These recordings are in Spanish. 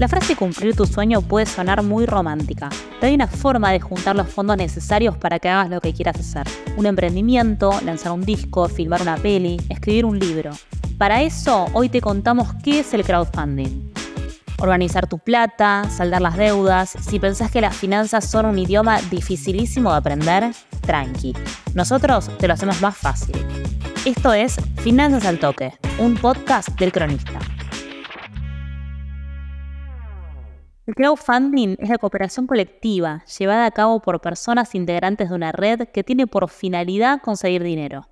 La frase cumplir tu sueño puede sonar muy romántica, pero hay una forma de juntar los fondos necesarios para que hagas lo que quieras hacer. Un emprendimiento, lanzar un disco, filmar una peli, escribir un libro. Para eso, hoy te contamos qué es el crowdfunding. Organizar tu plata, saldar las deudas. Si pensás que las finanzas son un idioma dificilísimo de aprender, tranqui. Nosotros te lo hacemos más fácil. Esto es Finanzas al Toque, un podcast del cronista. El crowdfunding es la cooperación colectiva llevada a cabo por personas integrantes de una red que tiene por finalidad conseguir dinero.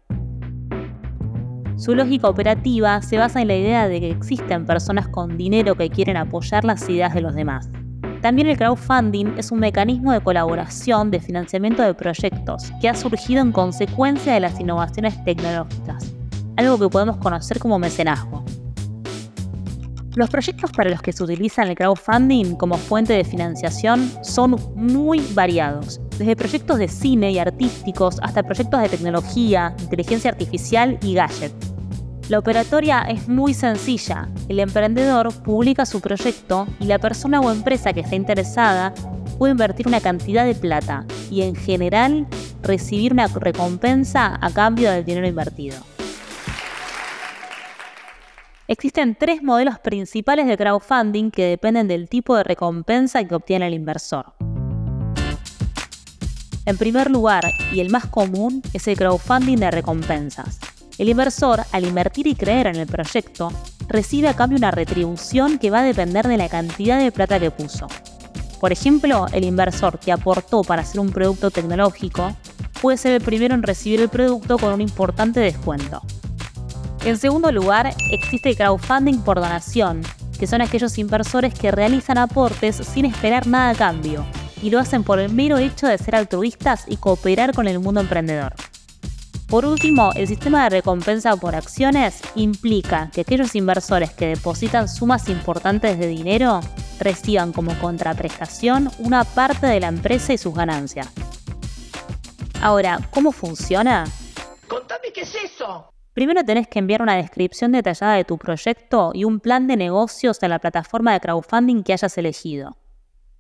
Su lógica operativa se basa en la idea de que existen personas con dinero que quieren apoyar las ideas de los demás. También el crowdfunding es un mecanismo de colaboración de financiamiento de proyectos que ha surgido en consecuencia de las innovaciones tecnológicas, algo que podemos conocer como mecenazgo. Los proyectos para los que se utiliza el crowdfunding como fuente de financiación son muy variados, desde proyectos de cine y artísticos hasta proyectos de tecnología, inteligencia artificial y gadget. La operatoria es muy sencilla. El emprendedor publica su proyecto y la persona o empresa que está interesada puede invertir una cantidad de plata y en general recibir una recompensa a cambio del dinero invertido. Existen tres modelos principales de crowdfunding que dependen del tipo de recompensa que obtiene el inversor. En primer lugar, y el más común, es el crowdfunding de recompensas. El inversor, al invertir y creer en el proyecto, recibe a cambio una retribución que va a depender de la cantidad de plata que puso. Por ejemplo, el inversor que aportó para hacer un producto tecnológico puede ser el primero en recibir el producto con un importante descuento. En segundo lugar, existe el crowdfunding por donación, que son aquellos inversores que realizan aportes sin esperar nada a cambio y lo hacen por el mero hecho de ser altruistas y cooperar con el mundo emprendedor. Por último, el sistema de recompensa por acciones implica que aquellos inversores que depositan sumas importantes de dinero reciban como contraprestación una parte de la empresa y sus ganancias. Ahora, ¿cómo funciona? ¡Contame qué es eso! Primero tenés que enviar una descripción detallada de tu proyecto y un plan de negocios a la plataforma de crowdfunding que hayas elegido.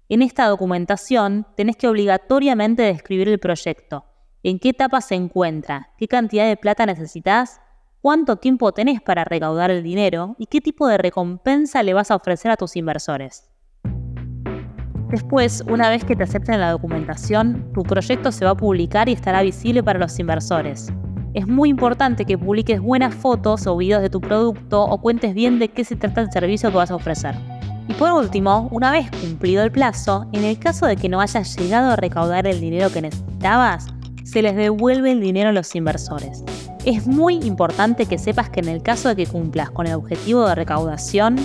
En esta documentación tenés que obligatoriamente describir el proyecto, en qué etapa se encuentra, qué cantidad de plata necesitas, cuánto tiempo tenés para recaudar el dinero y qué tipo de recompensa le vas a ofrecer a tus inversores. Después, una vez que te acepten la documentación, tu proyecto se va a publicar y estará visible para los inversores, es muy importante que publiques buenas fotos o videos de tu producto o cuentes bien de qué se trata el servicio que vas a ofrecer. Y por último, una vez cumplido el plazo, en el caso de que no hayas llegado a recaudar el dinero que necesitabas, se les devuelve el dinero a los inversores. Es muy importante que sepas que en el caso de que cumplas con el objetivo de recaudación,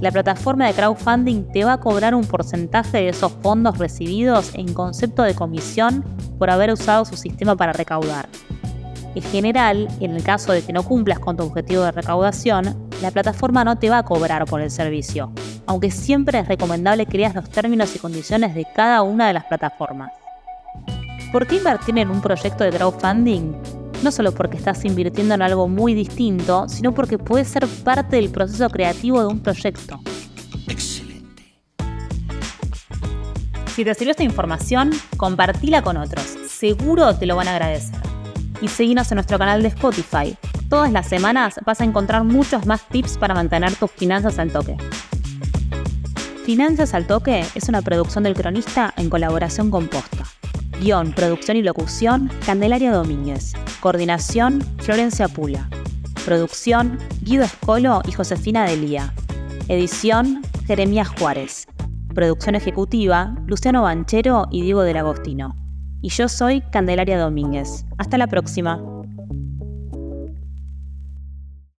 la plataforma de crowdfunding te va a cobrar un porcentaje de esos fondos recibidos en concepto de comisión por haber usado su sistema para recaudar. En general, en el caso de que no cumplas con tu objetivo de recaudación, la plataforma no te va a cobrar por el servicio, aunque siempre es recomendable que leas los términos y condiciones de cada una de las plataformas. ¿Por qué invertir en un proyecto de crowdfunding? No solo porque estás invirtiendo en algo muy distinto, sino porque puede ser parte del proceso creativo de un proyecto. Excelente. Si te sirvió esta información, compartila con otros. Seguro te lo van a agradecer y seguinos en nuestro canal de Spotify. Todas las semanas vas a encontrar muchos más tips para mantener tus finanzas al toque. Finanzas al Toque es una producción del cronista en colaboración con Posta. Guión, producción y locución, Candelaria Domínguez. Coordinación, Florencia Pula. Producción, Guido Escolo y Josefina Delía. Edición, Jeremías Juárez. Producción ejecutiva, Luciano Banchero y Diego del Agostino y yo soy Candelaria Domínguez. Hasta la próxima.